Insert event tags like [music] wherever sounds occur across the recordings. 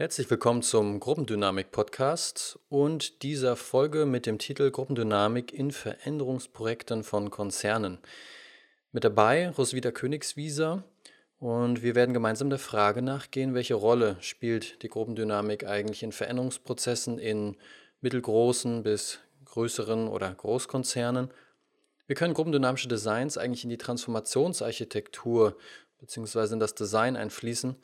Herzlich willkommen zum Gruppendynamik-Podcast und dieser Folge mit dem Titel Gruppendynamik in Veränderungsprojekten von Konzernen. Mit dabei Roswitha Königswieser und wir werden gemeinsam der Frage nachgehen, welche Rolle spielt die Gruppendynamik eigentlich in Veränderungsprozessen in mittelgroßen bis größeren oder Großkonzernen. Wie können gruppendynamische Designs eigentlich in die Transformationsarchitektur bzw. in das Design einfließen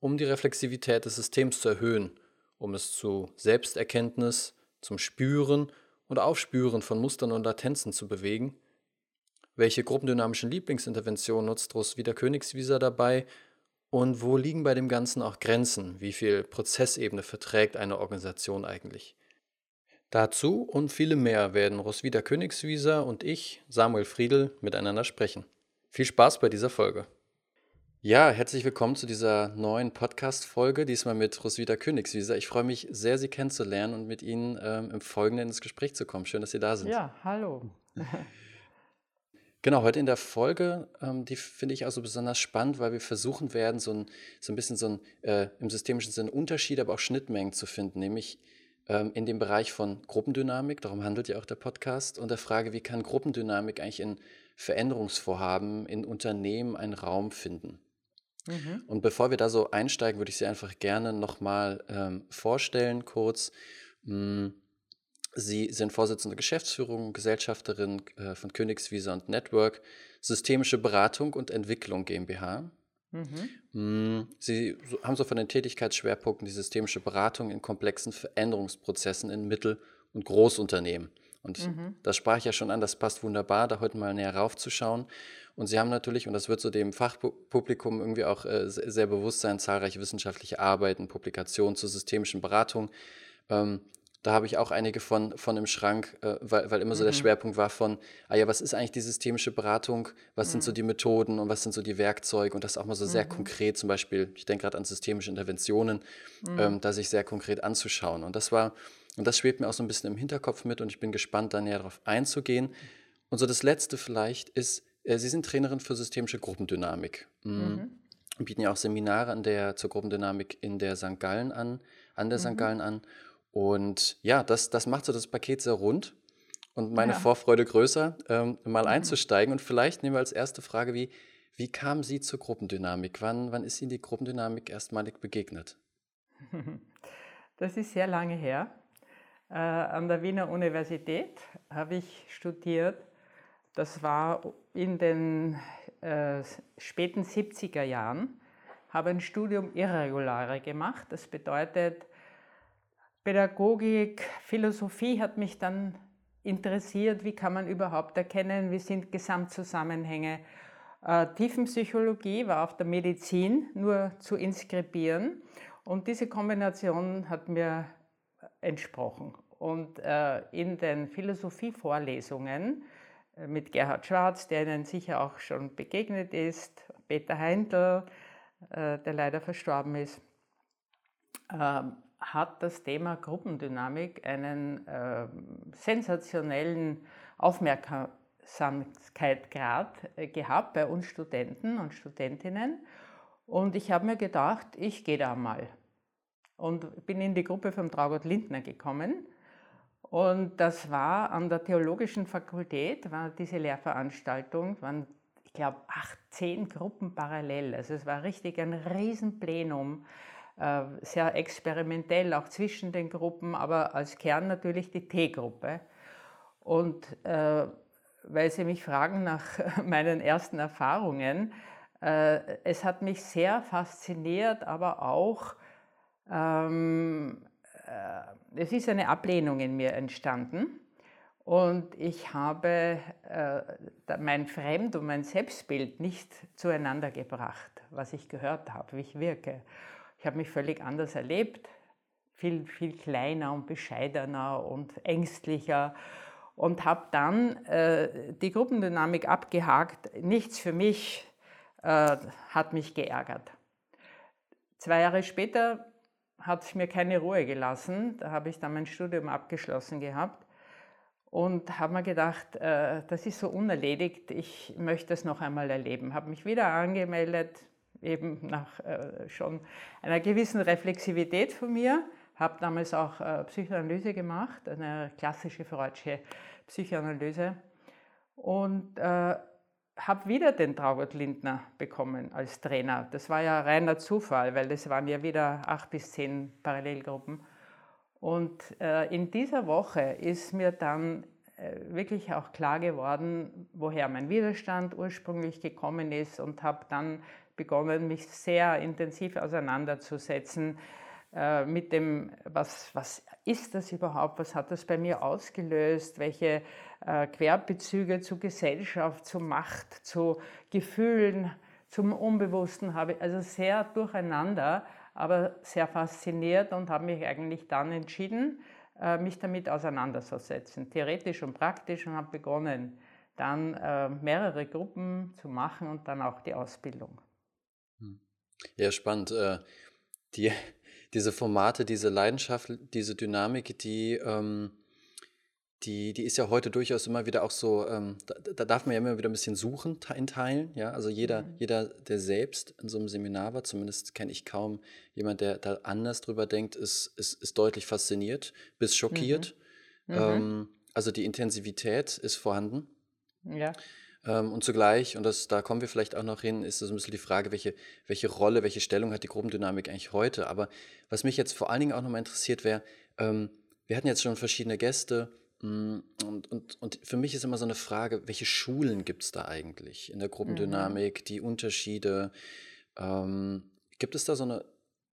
um die Reflexivität des Systems zu erhöhen, um es zu Selbsterkenntnis, zum Spüren und Aufspüren von Mustern und Latenzen zu bewegen? Welche gruppendynamischen Lieblingsinterventionen nutzt Roswitha Königswieser dabei? Und wo liegen bei dem Ganzen auch Grenzen? Wie viel Prozessebene verträgt eine Organisation eigentlich? Dazu und viele mehr werden Roswitha Königswieser und ich, Samuel Friedl, miteinander sprechen. Viel Spaß bei dieser Folge. Ja, herzlich willkommen zu dieser neuen Podcast-Folge, diesmal mit Roswitha Königswieser. Ich freue mich sehr, Sie kennenzulernen und mit Ihnen ähm, im Folgenden ins Gespräch zu kommen. Schön, dass Sie da sind. Ja, hallo. [laughs] Genau, heute in der Folge, ähm, die finde ich also besonders spannend, weil wir versuchen werden, so ein, so ein bisschen so ein äh, im systemischen Sinne Unterschied, aber auch Schnittmengen zu finden, nämlich ähm, in dem Bereich von Gruppendynamik, darum handelt ja auch der Podcast, und der Frage, wie kann Gruppendynamik eigentlich in Veränderungsvorhaben in Unternehmen einen Raum finden? Mhm. Und bevor wir da so einsteigen, würde ich Sie einfach gerne nochmal ähm, vorstellen, kurz. Hm, Sie sind Vorsitzende Geschäftsführung, Gesellschafterin äh, von Königsvisa und Network, Systemische Beratung und Entwicklung GmbH. Mhm. Hm, Sie haben so von den Tätigkeitsschwerpunkten die systemische Beratung in komplexen Veränderungsprozessen in Mittel- und Großunternehmen. Und mhm. das sprach ich ja schon an, das passt wunderbar, da heute mal näher raufzuschauen. Und sie haben natürlich, und das wird so dem Fachpublikum irgendwie auch äh, sehr bewusst sein, zahlreiche wissenschaftliche Arbeiten, Publikationen zur systemischen Beratung. Ähm, da habe ich auch einige von, von im Schrank, äh, weil, weil immer so der mhm. Schwerpunkt war von, ah ja, was ist eigentlich die systemische Beratung? Was mhm. sind so mhm. die Methoden und was sind so die Werkzeuge? Und das auch mal so sehr mhm. konkret, zum Beispiel, ich denke gerade an systemische Interventionen, mhm. ähm, da sich sehr konkret anzuschauen. Und das war, und das schwebt mir auch so ein bisschen im Hinterkopf mit und ich bin gespannt, da näher darauf einzugehen. Und so das Letzte vielleicht ist, äh, Sie sind Trainerin für systemische Gruppendynamik. Mm. Mhm. Bieten ja auch Seminare an der, zur Gruppendynamik in der St. Gallen an, an der mhm. St. Gallen an. Und ja, das, das macht so das Paket sehr rund und meine ja. Vorfreude größer, ähm, mal mhm. einzusteigen. Und vielleicht nehmen wir als erste Frage, wie, wie kam Sie zur Gruppendynamik? Wann, wann ist Ihnen die Gruppendynamik erstmalig begegnet? [laughs] Das ist sehr lange her. Äh, an der Wiener Universität habe ich studiert das war in den äh, späten 70er Jahren, habe ein Studium Irregulare gemacht. Das bedeutet, Pädagogik, Philosophie hat mich dann interessiert, wie kann man überhaupt erkennen, wie sind Gesamtzusammenhänge. Äh, Tiefenpsychologie war auf der Medizin nur zu inskribieren und diese Kombination hat mir entsprochen. Und äh, in den Philosophievorlesungen äh, mit Gerhard Schwarz, der Ihnen sicher auch schon begegnet ist, Peter Heindl, äh, der leider verstorben ist, ähm, hat das Thema Gruppendynamik einen ähm, sensationellen Aufmerksamkeitsgrad äh, gehabt bei uns Studenten und Studentinnen. Und ich habe mir gedacht, ich gehe da mal. Und bin in die Gruppe vom Traugott Lindner gekommen und das war an der Theologischen Fakultät, war diese Lehrveranstaltung, waren, ich glaube, acht, zehn Gruppen parallel. Also es war richtig ein Riesenplenum, äh, sehr experimentell, auch zwischen den Gruppen, aber als Kern natürlich die T-Gruppe. Und äh, weil Sie mich fragen nach [laughs] meinen ersten Erfahrungen, äh, es hat mich sehr fasziniert, aber auch ähm, äh, es ist eine Ablehnung in mir entstanden. Und ich habe äh, mein Fremd- und mein Selbstbild nicht zueinander gebracht, was ich gehört habe, wie ich wirke. Ich habe mich völlig anders erlebt, viel, viel kleiner und bescheidener und ängstlicher und habe dann äh, die Gruppendynamik abgehakt. Nichts für mich äh, hat mich geärgert. Zwei Jahre später hat mir keine Ruhe gelassen. Da habe ich dann mein Studium abgeschlossen gehabt und habe mir gedacht, äh, das ist so unerledigt, ich möchte es noch einmal erleben. Habe mich wieder angemeldet eben nach äh, schon einer gewissen Reflexivität von mir, habe damals auch äh, Psychoanalyse gemacht, eine klassische Freudsche Psychoanalyse und äh, habe wieder den Traugott Lindner bekommen als Trainer. Das war ja reiner Zufall, weil das waren ja wieder acht bis zehn Parallelgruppen. Und äh, in dieser Woche ist mir dann äh, wirklich auch klar geworden, woher mein Widerstand ursprünglich gekommen ist und habe dann begonnen, mich sehr intensiv auseinanderzusetzen äh, mit dem, was, was ist das überhaupt, was hat das bei mir ausgelöst, welche äh, Querbezüge zu Gesellschaft, zu Macht, zu Gefühlen, zum Unbewussten habe ich, also sehr durcheinander, aber sehr fasziniert und habe mich eigentlich dann entschieden, äh, mich damit auseinanderzusetzen, theoretisch und praktisch und habe begonnen, dann äh, mehrere Gruppen zu machen und dann auch die Ausbildung. Hm. Ja, spannend. Äh, die, diese Formate, diese Leidenschaft, diese Dynamik, die, ähm, die, die ist ja heute durchaus immer wieder auch so, ähm, da, da, darf man ja immer wieder ein bisschen suchen in Teilen. Ja? Also jeder, mhm. jeder, der selbst in so einem Seminar war, zumindest kenne ich kaum jemand, der da anders drüber denkt, ist, ist, ist deutlich fasziniert bis schockiert. Mhm. Mhm. Ähm, also die Intensivität ist vorhanden. Ja. Ähm, und zugleich, und das, da kommen wir vielleicht auch noch hin, ist das ein bisschen die Frage, welche, welche Rolle, welche Stellung hat die Gruppendynamik eigentlich heute? Aber was mich jetzt vor allen Dingen auch nochmal interessiert wäre, ähm, wir hatten jetzt schon verschiedene Gäste, mm, und, und, und für mich ist immer so eine Frage, welche Schulen gibt es da eigentlich in der Gruppendynamik, mhm. die Unterschiede? Ähm, gibt es da so eine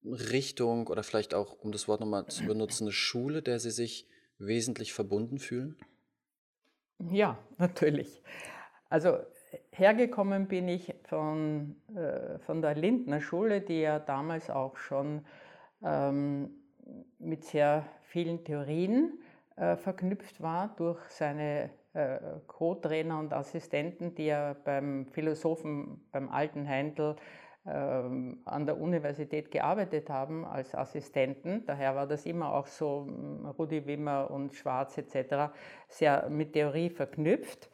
Richtung oder vielleicht auch, um das Wort nochmal zu benutzen, eine Schule, der Sie sich wesentlich verbunden fühlen? Ja, [laughs] natürlich. Also hergekommen bin ich von, äh, von der Lindner Schule, die ja damals auch schon ähm, mit sehr vielen Theorien äh, verknüpft war durch seine äh, Co-Trainer und Assistenten, die ja beim Philosophen, beim alten Heindl, ähm, an der Universität gearbeitet haben als Assistenten. Daher war das immer auch so, Rudi Wimmer und Schwarz etc., sehr mit Theorie verknüpft.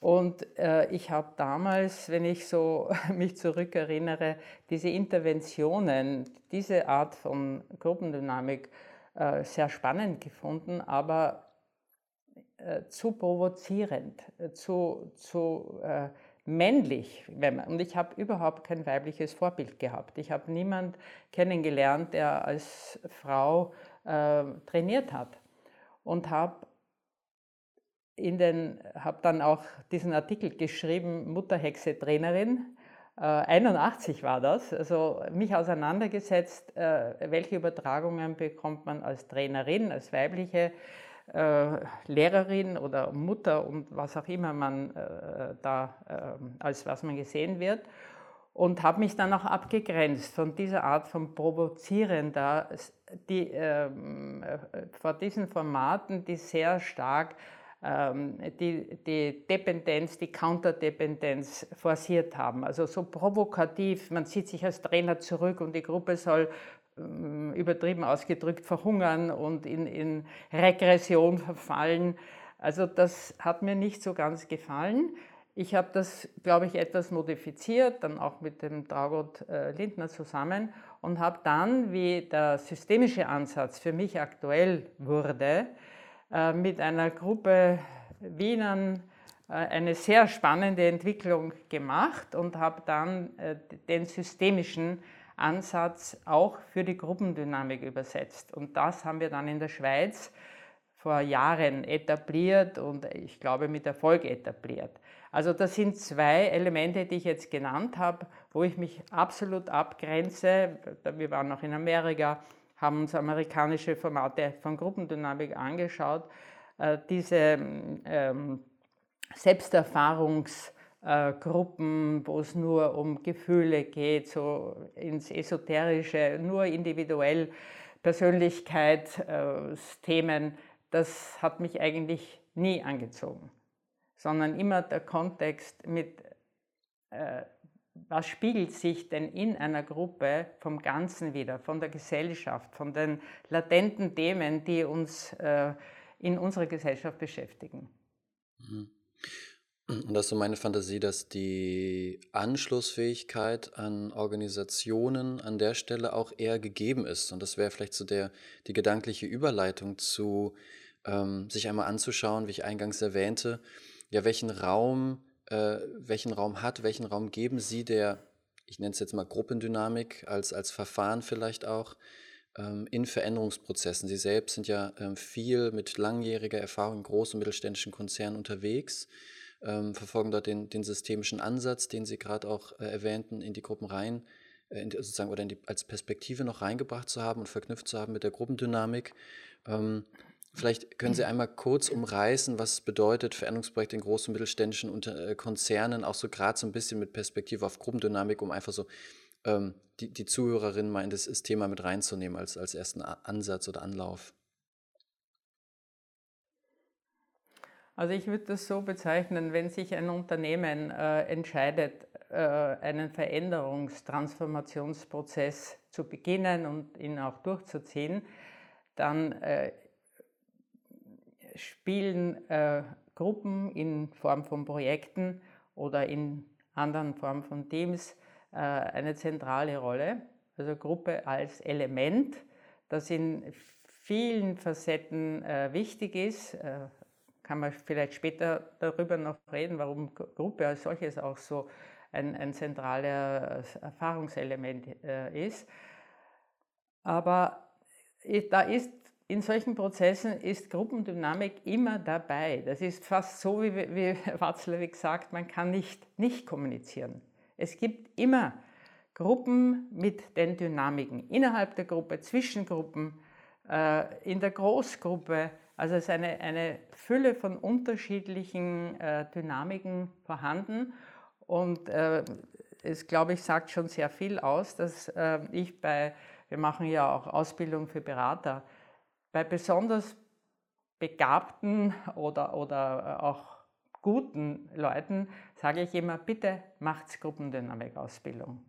Und äh, ich habe damals, wenn ich so [laughs] mich zurückerinnere, diese Interventionen, diese Art von Gruppendynamik äh, sehr spannend gefunden, aber äh, zu provozierend, äh, zu, zu äh, männlich. Und ich habe überhaupt kein weibliches Vorbild gehabt. Ich habe niemanden kennengelernt, der als Frau äh, trainiert hat. Und habe in den, habe dann auch diesen Artikel geschrieben, Mutterhexe Trainerin. Äh, 81 war das, also mich auseinandergesetzt, äh, welche Übertragungen bekommt man als Trainerin, als weibliche äh, Lehrerin oder Mutter und was auch immer man äh, da, äh, als was man gesehen wird. Und habe mich dann auch abgegrenzt von dieser Art von provozierender, die, ähm, äh, vor diesen Formaten, die sehr stark die, die Dependenz, die Counterdependenz forciert haben. Also so provokativ, man zieht sich als Trainer zurück und die Gruppe soll ähm, übertrieben ausgedrückt verhungern und in, in Regression verfallen. Also das hat mir nicht so ganz gefallen. Ich habe das, glaube ich, etwas modifiziert, dann auch mit dem Traugott äh, Lindner zusammen und habe dann, wie der systemische Ansatz für mich aktuell wurde, mit einer Gruppe Wienern äh, eine sehr spannende Entwicklung gemacht und habe dann äh, den systemischen Ansatz auch für die Gruppendynamik übersetzt. Und das haben wir dann in der Schweiz vor Jahren etabliert und ich glaube mit Erfolg etabliert. Also das sind zwei Elemente, die ich jetzt genannt habe, wo ich mich absolut abgrenze. Wir waren noch in Amerika, haben uns amerikanische Formate von Gruppendynamik angeschaut. Äh, diese ähm, Selbsterfahrungsgruppen, äh, wo es nur um Gefühle geht, so ins Esoterische, nur individuell Persönlichkeitsthemen, äh, das hat mich eigentlich nie angezogen, sondern immer der Kontext mit was spiegelt sich denn in einer Gruppe vom Ganzen wieder, von der Gesellschaft, von den latenten Themen, die uns äh, in unserer Gesellschaft beschäftigen. Mhm. Und das ist so meine Fantasie, dass die Anschlussfähigkeit an Organisationen an der Stelle auch eher gegeben ist. Und das wäre vielleicht so der, die gedankliche Überleitung zu, ähm, sich einmal anzuschauen, wie ich eingangs erwähnte, ja, welchen Raum, äh, welchen Raum hat, welchen Raum geben Sie der, ich nenne es jetzt mal Gruppendynamik als, als Verfahren vielleicht auch, ähm, in Veränderungsprozessen. Sie selbst sind ja ähm, viel mit langjähriger Erfahrung in großen und mittelständischen Konzernen unterwegs ähm, verfolgen dort den, den, systemischen Ansatz, den Sie gerade auch äh, erwähnten, in die Gruppen rein, äh, in, sozusagen oder die, als Perspektive noch reingebracht zu haben und verknüpft zu haben mit der Gruppendynamik. Ähm, vielleicht können Sie einmal kurz umreißen, was es bedeutet, Veränderungsprojekte in großen mittelständischen Unter äh, Konzernen, auch so gerade so ein bisschen mit Perspektive auf Gruppendynamik, um einfach so ähm, die, die Zuhörerinnen mal in das, das Thema mit reinzunehmen als, als ersten Ansatz oder Anlauf. Also ich würde das so bezeichnen, wenn sich ein Unternehmen äh, entscheidet, äh, einen Veränderungstransformationsprozess zu beginnen und ihn auch durchzuziehen, dann äh, spielen äh, Gruppen in Form von Projekten oder in anderen Formen von Teams äh, eine zentrale Rolle. Also Gruppe als Element, das in vielen Facetten äh, wichtig ist, kann man vielleicht später darüber noch reden, warum Gruppe als solches auch so ein, ein zentrales Erfahrungselement äh, ist. Aber da ist in solchen Prozessen ist Gruppendynamik immer dabei. Das ist fast so, wie, wie Watzlawick sagt, man kann nicht nicht kommunizieren. Es gibt immer Gruppen mit den Dynamiken innerhalb der Gruppe, zwischen Gruppen, äh, in der Großgruppe, also es ist eine, eine Fülle von unterschiedlichen äh, Dynamiken vorhanden und äh, es, glaube ich, sagt schon sehr viel aus, dass äh, ich bei, wir machen ja auch Ausbildung für Berater, bei besonders begabten oder, oder äh, auch guten Leuten sage ich immer, bitte macht Gruppendynamik-Ausbildung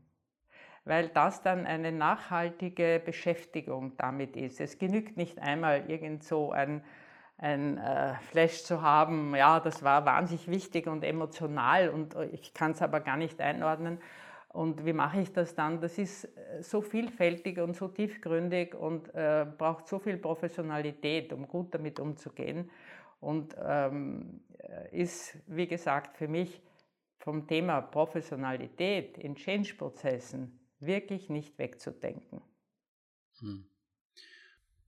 weil das dann eine nachhaltige Beschäftigung damit ist. Es genügt nicht einmal irgend so ein, ein äh, Flash zu haben, ja, das war wahnsinnig wichtig und emotional und ich kann es aber gar nicht einordnen. Und wie mache ich das dann? Das ist äh, so vielfältig und so tiefgründig und äh, braucht so viel Professionalität, um gut damit umzugehen. Und ähm, ist, wie gesagt, für mich vom Thema Professionalität in Change-Prozessen wirklich nicht wegzudenken. Hm.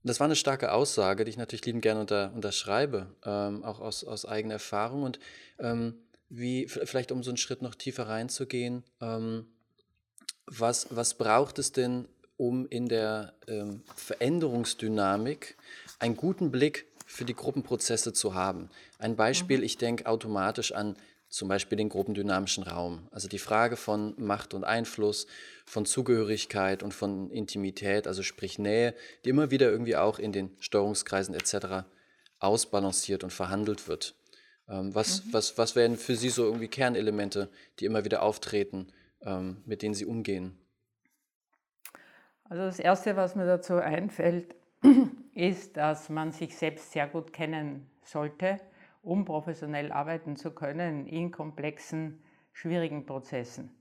Das war eine starke Aussage, die ich natürlich liebend gerne unter, unterschreibe, ähm, auch aus, aus eigener Erfahrung. Und ähm, wie, vielleicht um so einen Schritt noch tiefer reinzugehen, ähm, was, was braucht es denn, um in der ähm, Veränderungsdynamik einen guten Blick für die Gruppenprozesse zu haben? Ein Beispiel, mhm. ich denke automatisch an zum Beispiel den gruppendynamischen Raum. Also die Frage von Macht und Einfluss, von Zugehörigkeit und von Intimität, also sprich Nähe, die immer wieder irgendwie auch in den Steuerungskreisen etc. ausbalanciert und verhandelt wird. Ähm, was, mhm. was, was wären für Sie so irgendwie Kernelemente, die immer wieder auftreten, ähm, mit denen Sie umgehen? Also das Erste, was mir dazu einfällt, [clears throat] ist, dass man sich selbst sehr gut kennen sollte um professionell arbeiten zu können in komplexen, schwierigen Prozessen.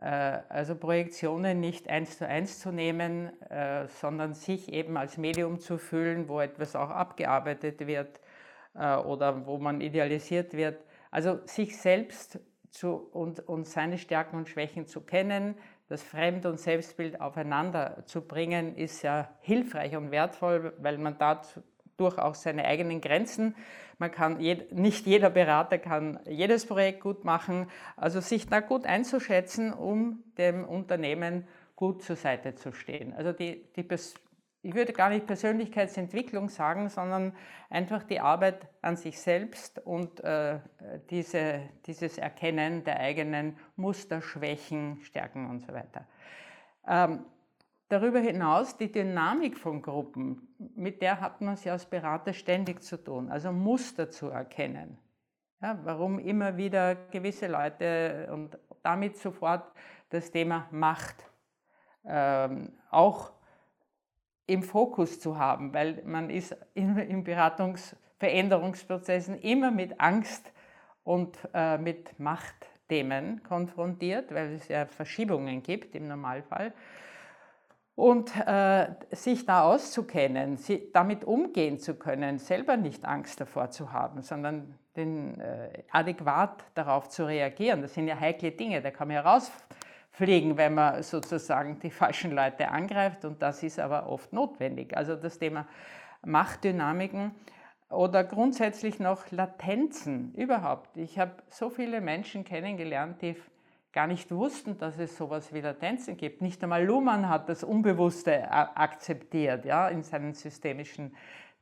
Äh, also Projektionen nicht eins zu eins zu nehmen, äh, sondern sich eben als Medium zu fühlen, wo etwas auch abgearbeitet wird äh, oder wo man idealisiert wird. Also sich selbst zu, und, und seine Stärken und Schwächen zu kennen, das Fremd- und Selbstbild aufeinander zu bringen, ist ja hilfreich und wertvoll, weil man dadurch auch seine eigenen Grenzen man kann, nicht jeder Berater kann jedes Projekt gut machen. Also sich da gut einzuschätzen, um dem Unternehmen gut zur Seite zu stehen. Also die, die, ich würde gar nicht Persönlichkeitsentwicklung sagen, sondern einfach die Arbeit an sich selbst und äh, diese, dieses Erkennen der eigenen Muster, Schwächen, Stärken und so weiter. Ähm, Darüber hinaus die Dynamik von Gruppen, mit der hat man es ja als Berater ständig zu tun, also Muster zu erkennen. Ja, warum immer wieder gewisse Leute und damit sofort das Thema Macht ähm, auch im Fokus zu haben, weil man ist in, in Beratungs-, Veränderungsprozessen immer mit Angst und äh, mit Machtthemen konfrontiert, weil es ja Verschiebungen gibt im Normalfall. Und äh, sich da auszukennen, sie, damit umgehen zu können, selber nicht Angst davor zu haben, sondern den, äh, adäquat darauf zu reagieren. Das sind ja heikle Dinge, da kann man ja rausfliegen, wenn man sozusagen die falschen Leute angreift und das ist aber oft notwendig. Also das Thema Machtdynamiken oder grundsätzlich noch Latenzen überhaupt. Ich habe so viele Menschen kennengelernt, die gar nicht wussten, dass es sowas wie Latenzen gibt. Nicht einmal Luhmann hat das Unbewusste akzeptiert ja, in seinen systemischen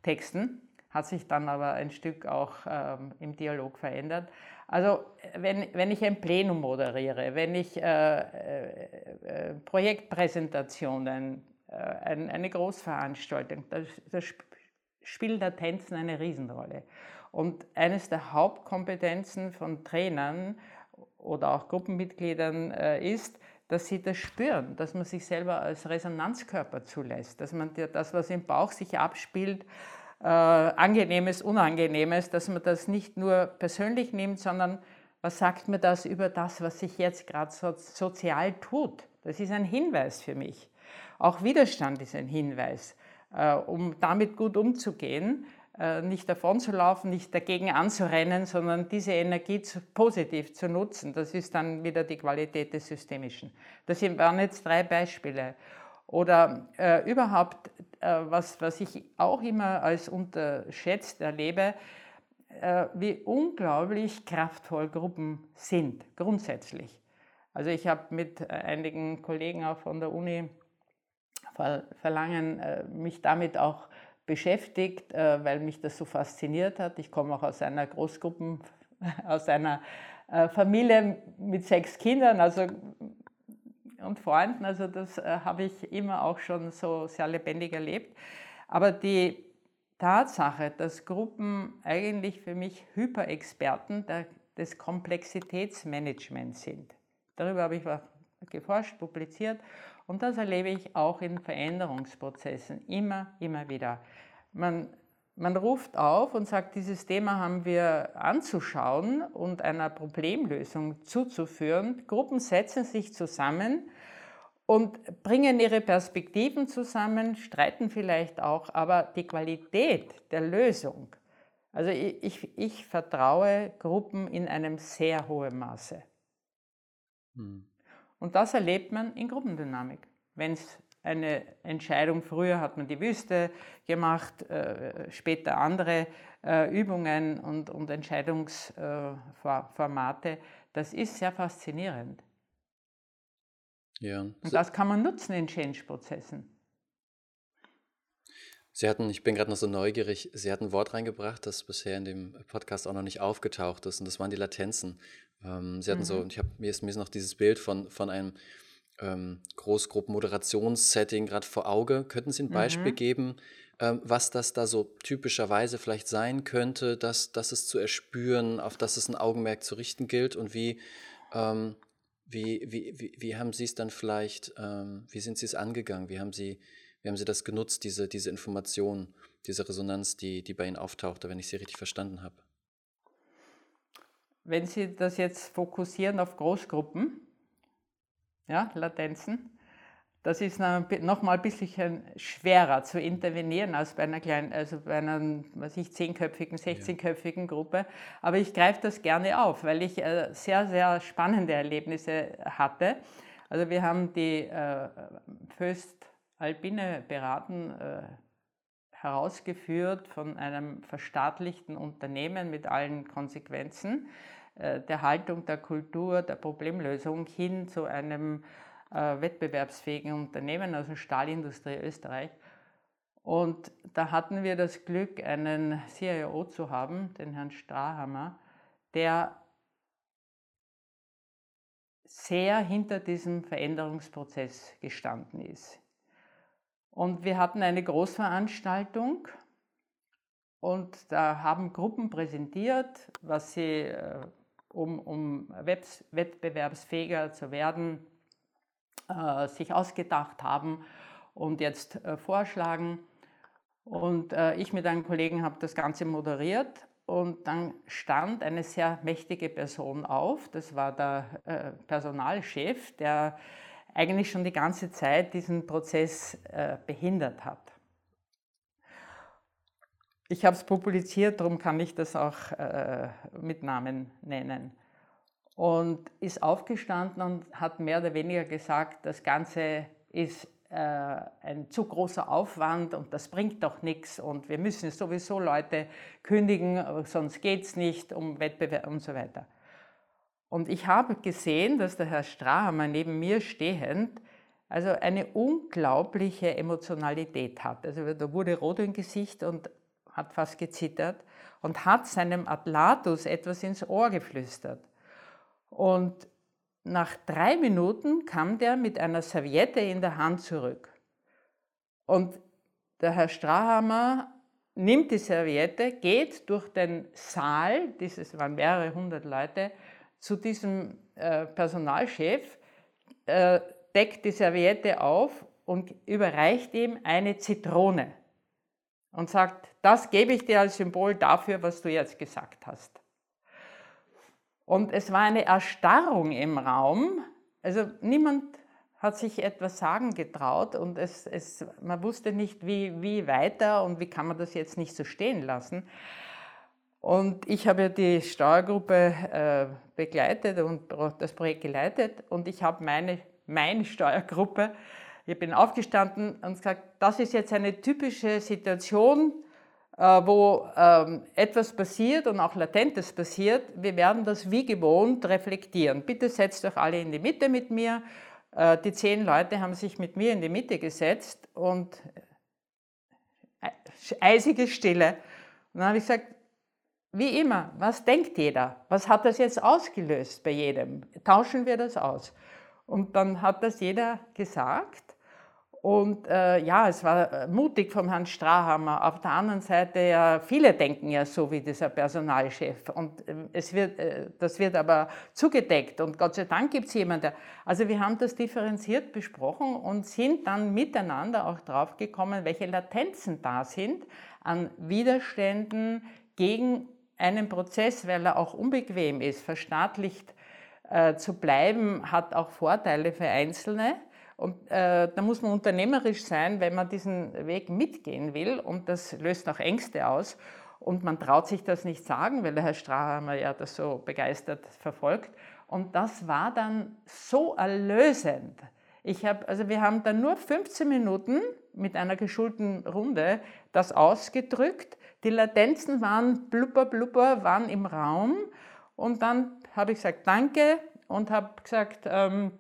Texten, hat sich dann aber ein Stück auch ähm, im Dialog verändert. Also wenn, wenn ich ein Plenum moderiere, wenn ich äh, äh, äh Projektpräsentationen, äh, ein, eine Großveranstaltung, da, da spielt Latenzen eine Riesenrolle. Und eines der Hauptkompetenzen von Trainern oder auch Gruppenmitgliedern äh, ist, dass sie das spüren, dass man sich selber als Resonanzkörper zulässt, dass man das, was im Bauch sich abspielt, äh, angenehmes, unangenehmes, dass man das nicht nur persönlich nimmt, sondern was sagt mir das über das, was sich jetzt gerade so, sozial tut? Das ist ein Hinweis für mich. Auch Widerstand ist ein Hinweis, äh, um damit gut umzugehen. Äh, nicht davon zu laufen, nicht dagegen anzurennen, sondern diese Energie zu, positiv zu nutzen. Das ist dann wieder die Qualität des Systemischen. Das waren jetzt drei Beispiele. Oder äh, überhaupt, was, was ich auch immer als unterschätzt erlebe, äh, wie unglaublich kraftvoll Gruppen sind, grundsätzlich. Also ich habe mit einigen Kollegen auch von der Uni verlangen, äh, mich damit auch beschäftigt, äh, weil mich das so fasziniert hat. Ich komme auch aus einer Großgruppen, [laughs] aus einer äh, Familie mit sechs Kindern also, und Freunden. Also das äh, habe ich immer auch schon so sehr lebendig erlebt. Aber die Tatsache, dass Gruppen eigentlich für mich Hyperexperten des Komplexitätsmanagements sind, darüber habe ich geforscht, publiziert und das erlebe ich auch in Veränderungsprozessen immer, immer wieder. Man, man ruft auf und sagt, dieses Thema haben wir anzuschauen und einer Problemlösung zuzuführen. Gruppen setzen sich zusammen und bringen ihre Perspektiven zusammen, streiten vielleicht auch, aber die Qualität der Lösung, also ich, ich, ich vertraue Gruppen in einem sehr hohen Maße. Hm. Und das erlebt man in Gruppendynamik. Wenn es eine Entscheidung, früher hat man die Wüste gemacht, äh, später andere äh, Übungen und, und Entscheidungsformate, das ist sehr faszinierend. Ja. Und das kann man nutzen in Change-Prozessen. Sie hatten, ich bin gerade noch so neugierig, Sie hatten ein Wort reingebracht, das bisher in dem Podcast auch noch nicht aufgetaucht ist, und das waren die Latenzen. Ähm, Sie hatten mhm. so, ich habe mir ist, mir ist noch dieses Bild von, von einem ähm, Großgruppen-Moderationssetting gerade vor Auge. Könnten Sie ein Beispiel mhm. geben, ähm, was das da so typischerweise vielleicht sein könnte, dass, dass es zu erspüren, auf das es ein Augenmerk zu richten gilt und wie, ähm, wie, wie, wie, wie haben Sie es dann vielleicht, ähm, wie sind Sie es angegangen? Wie haben Sie wie haben Sie das genutzt, diese, diese Information, diese Resonanz, die, die bei Ihnen auftauchte, wenn ich Sie richtig verstanden habe? Wenn Sie das jetzt fokussieren auf Großgruppen, ja, Latenzen, das ist noch mal ein bisschen schwerer zu intervenieren als bei einer kleinen, also bei einer, was ich, zehnköpfigen, 16-köpfigen Gruppe. Aber ich greife das gerne auf, weil ich äh, sehr, sehr spannende Erlebnisse hatte. Also wir haben die äh, Föst Alpine beraten, äh, herausgeführt von einem verstaatlichten Unternehmen mit allen Konsequenzen der Haltung, der Kultur, der Problemlösung hin zu einem äh, wettbewerbsfähigen Unternehmen, also Stahlindustrie Österreich. Und da hatten wir das Glück, einen CIO zu haben, den Herrn Strahammer, der sehr hinter diesem Veränderungsprozess gestanden ist. Und wir hatten eine Großveranstaltung und da haben Gruppen präsentiert, was sie, äh, um, um wettbewerbsfähiger zu werden, äh, sich ausgedacht haben und jetzt äh, vorschlagen. Und ich mit einem Kollegen habe das Ganze moderiert und dann stand eine sehr mächtige Person auf, das war der äh, Personalchef, der eigentlich schon die ganze Zeit diesen Prozess äh, behindert hat. Ich habe es publiziert, darum kann ich das auch äh, mit Namen nennen. Und ist aufgestanden und hat mehr oder weniger gesagt, das Ganze ist äh, ein zu großer Aufwand und das bringt doch nichts und wir müssen sowieso Leute kündigen, sonst geht es nicht um Wettbewerb und so weiter. Und ich habe gesehen, dass der Herr Strahammer neben mir stehend also eine unglaubliche Emotionalität hat. Also da wurde rot im Gesicht und hat fast gezittert und hat seinem Atlatus etwas ins Ohr geflüstert. Und nach drei Minuten kam der mit einer Serviette in der Hand zurück. Und der Herr Strahammer nimmt die Serviette, geht durch den Saal, dieses waren mehrere hundert Leute, zu diesem äh, Personalchef, äh, deckt die Serviette auf und überreicht ihm eine Zitrone und sagt, das gebe ich dir als Symbol dafür, was du jetzt gesagt hast. Und es war eine Erstarrung im Raum. Also niemand hat sich etwas sagen getraut und es, es, man wusste nicht, wie, wie weiter und wie kann man das jetzt nicht so stehen lassen. Und ich habe ja die Steuergruppe äh, begleitet und das Projekt geleitet und ich habe meine, meine Steuergruppe, ich bin aufgestanden und gesagt, das ist jetzt eine typische Situation, wo ähm, etwas passiert und auch Latentes passiert, wir werden das wie gewohnt reflektieren. Bitte setzt euch alle in die Mitte mit mir. Äh, die zehn Leute haben sich mit mir in die Mitte gesetzt und äh, eisige Stille. Und dann habe ich gesagt, wie immer, was denkt jeder? Was hat das jetzt ausgelöst bei jedem? Tauschen wir das aus. Und dann hat das jeder gesagt und äh, ja, es war äh, mutig vom Herrn Strahammer. Auf der anderen Seite, ja, viele denken ja so wie dieser Personalchef. Und äh, es wird, äh, das wird aber zugedeckt. Und Gott sei Dank gibt es jemanden. Also wir haben das differenziert besprochen und sind dann miteinander auch draufgekommen, welche Latenzen da sind an Widerständen gegen einen Prozess, weil er auch unbequem ist. Verstaatlicht äh, zu bleiben hat auch Vorteile für Einzelne. Und äh, da muss man unternehmerisch sein, wenn man diesen Weg mitgehen will. Und das löst auch Ängste aus. Und man traut sich das nicht sagen, weil der Herr Strahammer ja das so begeistert verfolgt. Und das war dann so erlösend. Ich hab, also wir haben dann nur 15 Minuten mit einer geschulten Runde das ausgedrückt. Die Latenzen waren blubber, blubber, waren im Raum. Und dann habe ich gesagt, danke und habe gesagt, ähm,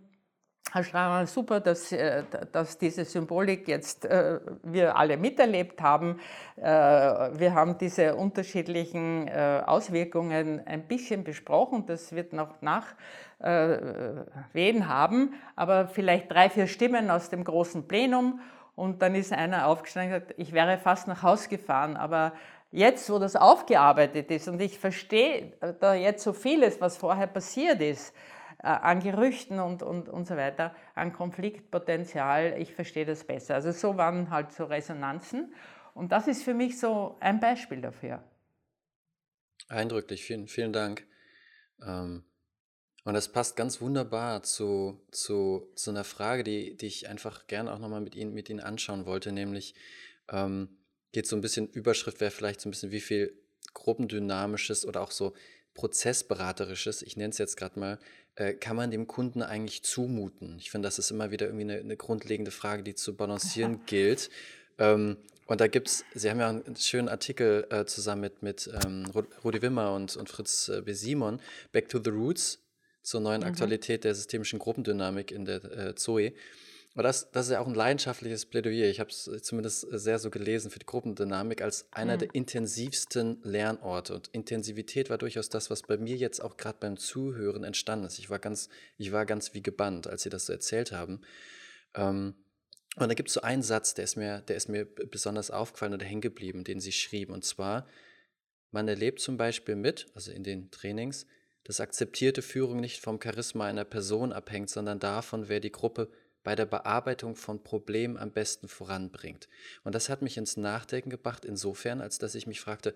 Schreiber, super, dass, äh, dass diese Symbolik jetzt äh, wir alle miterlebt haben. Äh, wir haben diese unterschiedlichen Auswirkungen ein bisschen besprochen. Das wird noch nachwehen haben, aber vielleicht drei, vier Stimmen aus dem großen Plenum. Und dann ist einer aufgestanden und gesagt, ich wäre fast nach Haus gefahren, aber jetzt, wo das aufgearbeitet ist und ich verstehe da jetzt so vieles, was vorher passiert ist, äh, an Gerüchten und, und, und so weiter, an Konfliktpotenzial, ich verstehe das besser. Also so waren halt so Resonanzen. Und das ist für mich so ein Beispiel dafür. Eindrücklich, vielen, vielen Dank. Ähm, und das passt ganz wunderbar zu, zu, zu einer Frage, die, die ich einfach gerne auch nochmal mit Ihnen, mit Ihnen anschauen wollte, nämlich ähm, geht so ein bisschen, Überschrift wäre vielleicht so ein bisschen, wie viel gruppendynamisches oder auch so prozessberaterisches, ich nenne es jetzt gerade mal, äh, kann man dem Kunden eigentlich zumuten? Ich finde, das ist immer wieder irgendwie eine, eine grundlegende Frage, die zu balancieren gilt. Ähm, und da gibt es, Sie haben ja einen schönen Artikel äh, zusammen mit, mit ähm, Rudi Wimmer und, und Fritz äh, B. Simon, Back to the Roots, zur neuen mhm. Aktualität der systemischen Gruppendynamik in der äh, Zoe. Aber das, das ist ja auch ein leidenschaftliches Plädoyer. Ich habe es zumindest sehr so gelesen für die Gruppendynamik als einer mhm. der intensivsten Lernorte. Und Intensivität war durchaus das, was bei mir jetzt auch gerade beim Zuhören entstanden ist. Ich war ganz, ich war ganz wie gebannt, als Sie das so erzählt haben. Ähm, und da gibt es so einen Satz, der ist, mir, der ist mir besonders aufgefallen oder hängen geblieben, den Sie schrieben. Und zwar, man erlebt zum Beispiel mit, also in den Trainings, dass akzeptierte Führung nicht vom Charisma einer Person abhängt, sondern davon, wer die Gruppe bei der Bearbeitung von Problemen am besten voranbringt. Und das hat mich ins Nachdenken gebracht, insofern, als dass ich mich fragte,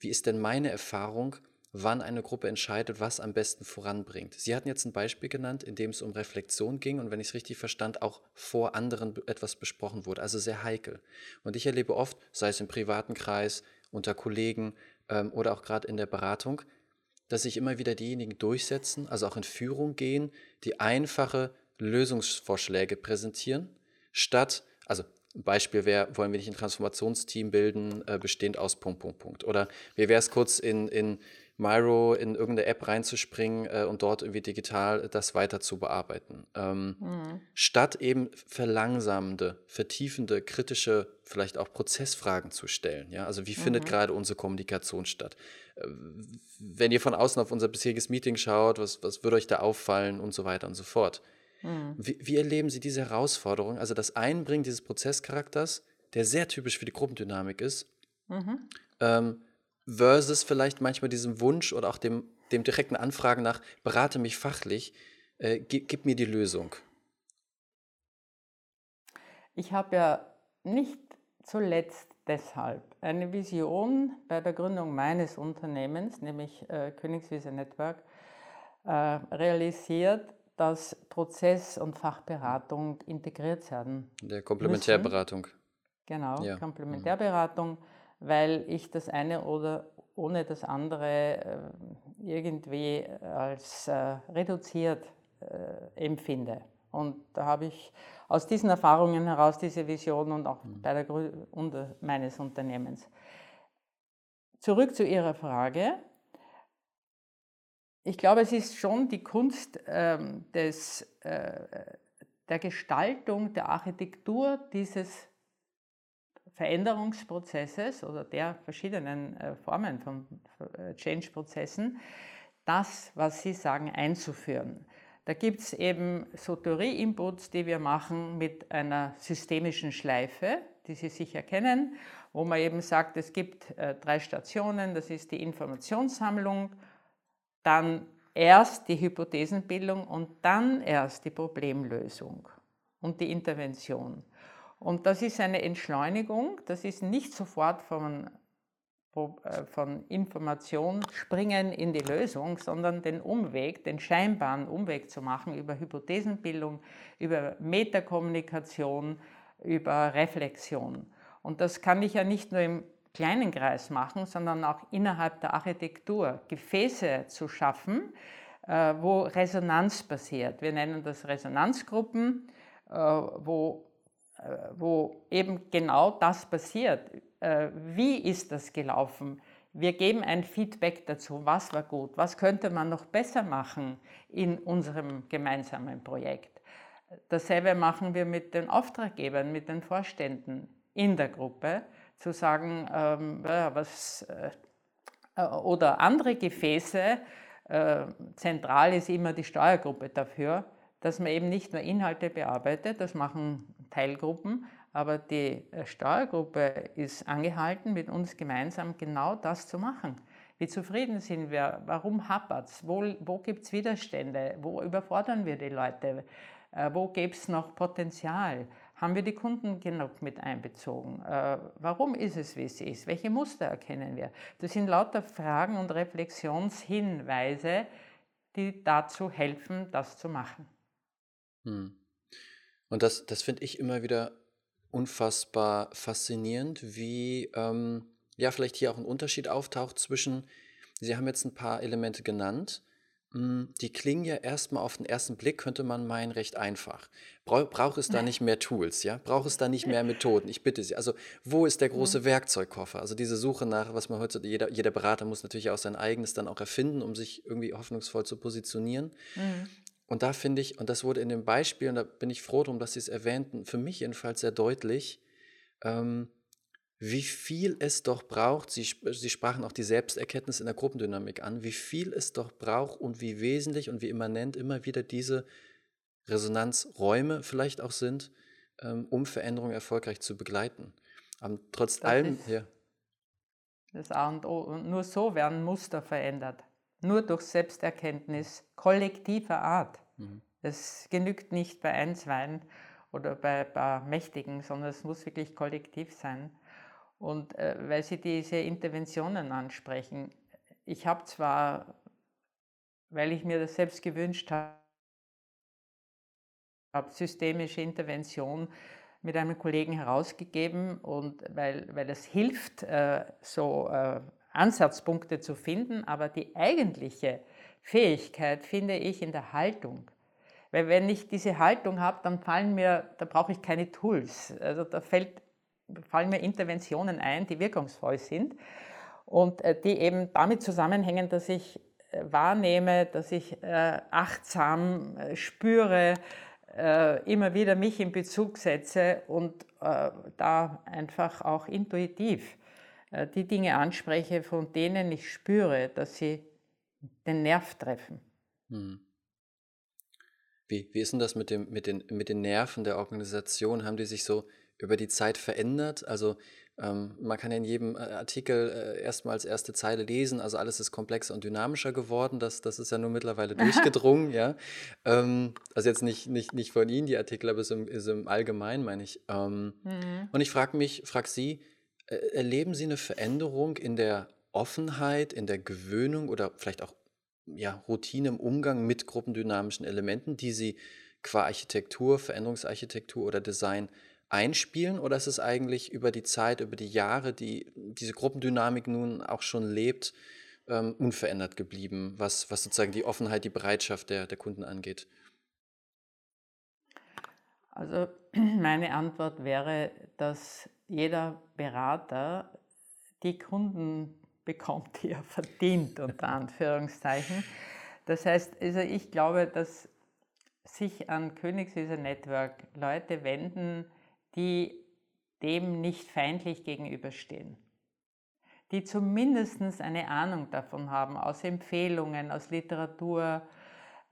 wie ist denn meine Erfahrung, wann eine Gruppe entscheidet, was am besten voranbringt. Sie hatten jetzt ein Beispiel genannt, in dem es um Reflexion ging und wenn ich es richtig verstand, auch vor anderen etwas besprochen wurde, also sehr heikel. Und ich erlebe oft, sei es im privaten Kreis, unter Kollegen ähm, oder auch gerade in der Beratung, dass sich immer wieder diejenigen durchsetzen, also auch in Führung gehen, die einfache Lösungsvorschläge präsentieren, statt, also ein Beispiel wäre, wollen wir nicht ein Transformationsteam bilden, äh, bestehend aus Punkt, Punkt, Punkt. Oder wie wäre es kurz in, in Miro in irgendeine App reinzuspringen äh, und dort irgendwie digital das weiter zu bearbeiten. Ähm, mhm. Statt eben verlangsamende, vertiefende, kritische, vielleicht auch Prozessfragen zu stellen. Ja? Also wie findet mhm. gerade unsere Kommunikation statt? Äh, wenn ihr von außen auf unser bisheriges Meeting schaut, was, was würde euch da auffallen und so weiter und so fort. Mhm. Wie, wie erleben Sie diese Herausforderung, also das Einbringen dieses Prozesscharakters, der sehr typisch für die Gruppendynamik ist, mhm. ähm, versus vielleicht manchmal diesem Wunsch oder auch dem, dem direkten Anfragen nach, berate mich fachlich, äh, gib, gib mir die Lösung. Ich habe ja nicht zuletzt deshalb eine Vision bei der Gründung meines Unternehmens, nämlich äh, Königswiese Network, äh, realisiert, dass Prozess- und Fachberatung integriert werden. Der Komplementärberatung. Müssen. Genau, ja. Komplementärberatung. Weil ich das eine oder ohne das andere äh, irgendwie als äh, reduziert äh, empfinde. Und da habe ich aus diesen Erfahrungen heraus diese Vision und auch mhm. bei der Gründung meines Unternehmens. Zurück zu Ihrer Frage. Ich glaube, es ist schon die Kunst ähm, des, äh, der Gestaltung, der Architektur dieses Veränderungsprozesses oder der verschiedenen äh, Formen von äh, Change-Prozessen, das, was Sie sagen, einzuführen. Da gibt es eben so Theorie-Inputs, die wir machen mit einer systemischen Schleife, die Sie sicher kennen, wo man eben sagt, es gibt äh, drei Stationen, das ist die Informationssammlung, dann erst die Hypothesenbildung und dann erst die Problemlösung und die Intervention. Und das ist eine Entschleunigung, das ist nicht sofort von, äh, von Information springen in die Lösung, sondern den Umweg, den scheinbaren Umweg zu machen über Hypothesenbildung, über Metakommunikation, über Reflexion. Und das kann ich ja nicht nur im kleinen Kreis machen, sondern auch innerhalb der Architektur Gefäße zu schaffen, äh, wo Resonanz passiert. Wir nennen das Resonanzgruppen, äh, wo äh, wo eben genau das passiert. Wie ist das gelaufen? Wir geben ein Feedback dazu, was war gut, was könnte man noch besser machen in unserem gemeinsamen Projekt. Dasselbe machen wir mit den Auftraggebern, mit den Vorständen in der Gruppe, zu sagen, ähm, was, äh, oder andere Gefäße, äh, zentral ist immer die Steuergruppe dafür, dass man eben nicht nur Inhalte bearbeitet, das machen Teilgruppen, aber die äh, Steuergruppe ist angehalten, mit uns gemeinsam genau das zu machen. Wie zufrieden sind wir? Warum hapert es? Wo, wo gibt es Widerstände? Wo überfordern wir die Leute? Äh, wo gäbe es noch Potenzial? Haben wir die Kunden genug mit einbezogen? Äh, warum ist es, wie es ist? Welche Muster erkennen wir? Das sind lauter Fragen und Reflexionshinweise, die dazu helfen, das zu machen. Hm. Und das, das finde ich immer wieder unfassbar faszinierend, wie ähm, ja vielleicht hier auch ein Unterschied auftaucht zwischen, Sie haben jetzt ein paar Elemente genannt, die klingen ja erstmal auf den ersten Blick, könnte man meinen, recht einfach. Brauch, braucht es da nicht mehr Tools, ja? Braucht es da nicht mehr Methoden? Ich bitte Sie. Also, wo ist der große. Werkzeugkoffer? Also diese Suche nach, was man heute, jeder, jeder Berater muss natürlich auch sein eigenes dann auch erfinden, um sich irgendwie hoffnungsvoll zu positionieren. Mhm. Und da finde ich, und das wurde in dem Beispiel, und da bin ich froh darum, dass Sie es erwähnten, für mich jedenfalls sehr deutlich, ähm, wie viel es doch braucht, Sie, Sie sprachen auch die Selbsterkenntnis in der Gruppendynamik an, wie viel es doch braucht und wie wesentlich und wie immanent immer wieder diese Resonanzräume vielleicht auch sind, ähm, um Veränderungen erfolgreich zu begleiten. Aber trotz das allem, ja. Das A und O. Und nur so werden Muster verändert nur durch Selbsterkenntnis kollektiver Art. Mhm. Es genügt nicht bei ein, zwei oder bei ein paar Mächtigen, sondern es muss wirklich kollektiv sein. Und äh, weil Sie diese Interventionen ansprechen, ich habe zwar, weil ich mir das selbst gewünscht habe, systemische Intervention mit einem Kollegen herausgegeben und weil, weil es hilft, äh, so äh, Ansatzpunkte zu finden, aber die eigentliche Fähigkeit finde ich in der Haltung. Weil wenn ich diese Haltung habe, dann fallen mir, da brauche ich keine Tools. Also da fällt, fallen mir Interventionen ein, die wirkungsvoll sind und äh, die eben damit zusammenhängen, dass ich äh, wahrnehme, dass ich äh, achtsam spüre, immer wieder mich in Bezug setze und da einfach auch intuitiv die Dinge anspreche, von denen ich spüre, dass sie den Nerv treffen. Hm. Wie, wie ist denn das mit, dem, mit, den, mit den Nerven der Organisation? Haben die sich so über die Zeit verändert? Also ähm, man kann ja in jedem äh, Artikel äh, erstmal als erste Zeile lesen, also alles ist komplexer und dynamischer geworden. Das, das ist ja nur mittlerweile [laughs] durchgedrungen, ja. Ähm, also jetzt nicht, nicht, nicht von Ihnen die Artikel, aber es ist im, ist im Allgemeinen, meine ich. Ähm, mhm. Und ich frage mich, frage Sie, äh, erleben Sie eine Veränderung in der Offenheit, in der Gewöhnung oder vielleicht auch ja, Routine im Umgang mit gruppendynamischen Elementen, die Sie qua Architektur, Veränderungsarchitektur oder Design einspielen? Oder ist es eigentlich über die Zeit, über die Jahre, die diese Gruppendynamik nun auch schon lebt, ähm, unverändert geblieben, was, was sozusagen die Offenheit, die Bereitschaft der, der Kunden angeht? Also [clears throat] meine Antwort wäre, dass jeder Berater die Kunden [laughs] bekommt, die er verdient, unter [laughs] Anführungszeichen. Das heißt, also ich glaube, dass sich an Königswieser Network Leute wenden, die dem nicht feindlich gegenüberstehen, die zumindest eine Ahnung davon haben, aus Empfehlungen, aus Literatur.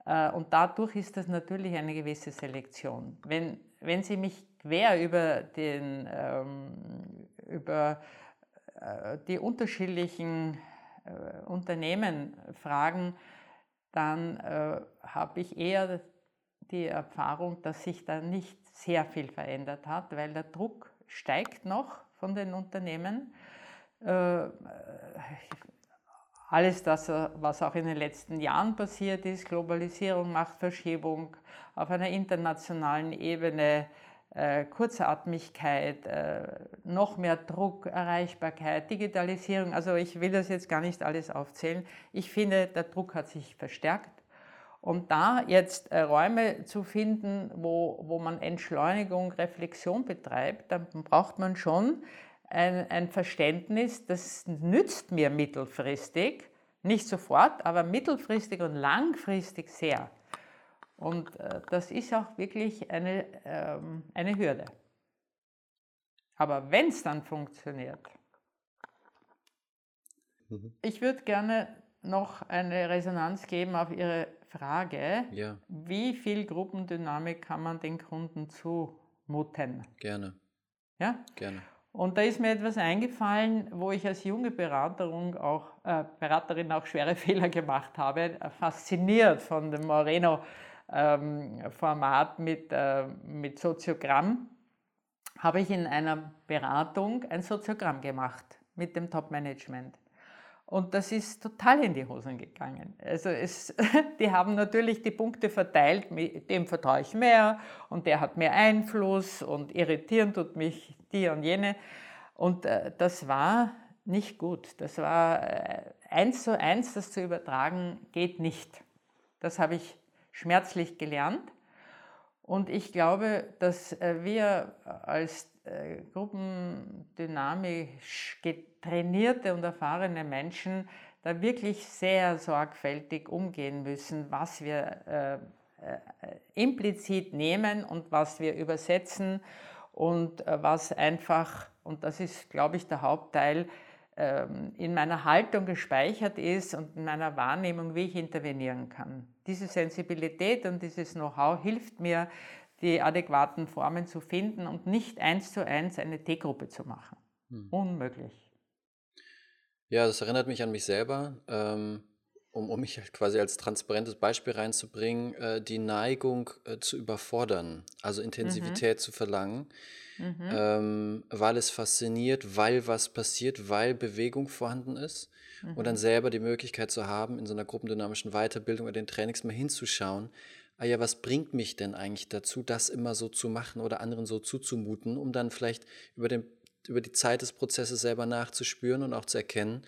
Äh, und dadurch ist das natürlich eine gewisse Selektion. Wenn, wenn Sie mich quer über, den, ähm, über äh, die unterschiedlichen äh, Unternehmen fragen, dann habe ich eher die Erfahrung, dass sich da nicht sehr viel verändert hat, weil der Druck steigt noch von den Unternehmen. Alles das, was auch in den letzten Jahren passiert ist, Globalisierung, Machtverschiebung auf einer internationalen Ebene, äh, Kurzatmigkeit, äh, noch mehr Druck, Erreichbarkeit, Digitalisierung. Also ich will das jetzt gar nicht alles aufzählen. Ich finde, der Druck hat sich verstärkt. Und da jetzt äh, Räume zu finden, wo, wo man Entschleunigung, Reflexion betreibt, dann braucht man schon ein, ein Verständnis, das nützt mir mittelfristig, nicht sofort, aber mittelfristig und langfristig sehr. Und äh, das ist auch wirklich eine, ähm, eine Hürde. Aber wenn es dann funktioniert, mhm. ich würde gerne noch eine Resonanz geben auf Ihre Frage, ja. wie viel Gruppendynamik kann man den Kunden zumuten? Gerne. Ja? Gerne. Und da ist mir etwas eingefallen, wo ich als junge Beraterin auch, äh, Beraterin auch schwere [laughs] Fehler gemacht habe, fasziniert von dem Moreno ähm, mit, äh, mit Soziogramm, habe ich in einer Beratung ein Soziogramm gemacht mit dem Top-Management. Und das ist total in die Hosen gegangen. Also es, [laughs] die haben natürlich die Punkte verteilt, dem vertraue ich mehr und der hat mehr Einfluss und irritieren tut mich die und jene. Und äh, das war nicht gut. Das war äh, eins zu eins, das zu übertragen, geht nicht. Das habe ich schmerzlich gelernt. Und ich glaube, dass äh, wir als äh, gruppendynamisch getrainierte und erfahrene Menschen da wirklich sehr sorgfältig umgehen müssen, was wir äh, implizit nehmen und was wir übersetzen und was einfach, und das ist, glaube ich, der Hauptteil, ähm, in meiner Haltung gespeichert ist und in meiner Wahrnehmung, wie ich intervenieren kann. Diese Sensibilität und dieses Know-how hilft mir, die adäquaten Formen zu finden und nicht eins zu eins eine T-Gruppe zu machen. Hm. Unmöglich. Ja, das erinnert mich an mich selber. Ähm, um, um mich halt quasi als transparentes Beispiel reinzubringen, äh, die Neigung äh, zu überfordern, also Intensivität mhm. zu verlangen, mhm. ähm, weil es fasziniert, weil was passiert, weil Bewegung vorhanden ist mhm. und dann mhm. selber die Möglichkeit zu haben, in so einer gruppendynamischen Weiterbildung oder den Trainings mal hinzuschauen, ah ja, was bringt mich denn eigentlich dazu, das immer so zu machen oder anderen so zuzumuten, um dann vielleicht über, den, über die Zeit des Prozesses selber nachzuspüren und auch zu erkennen,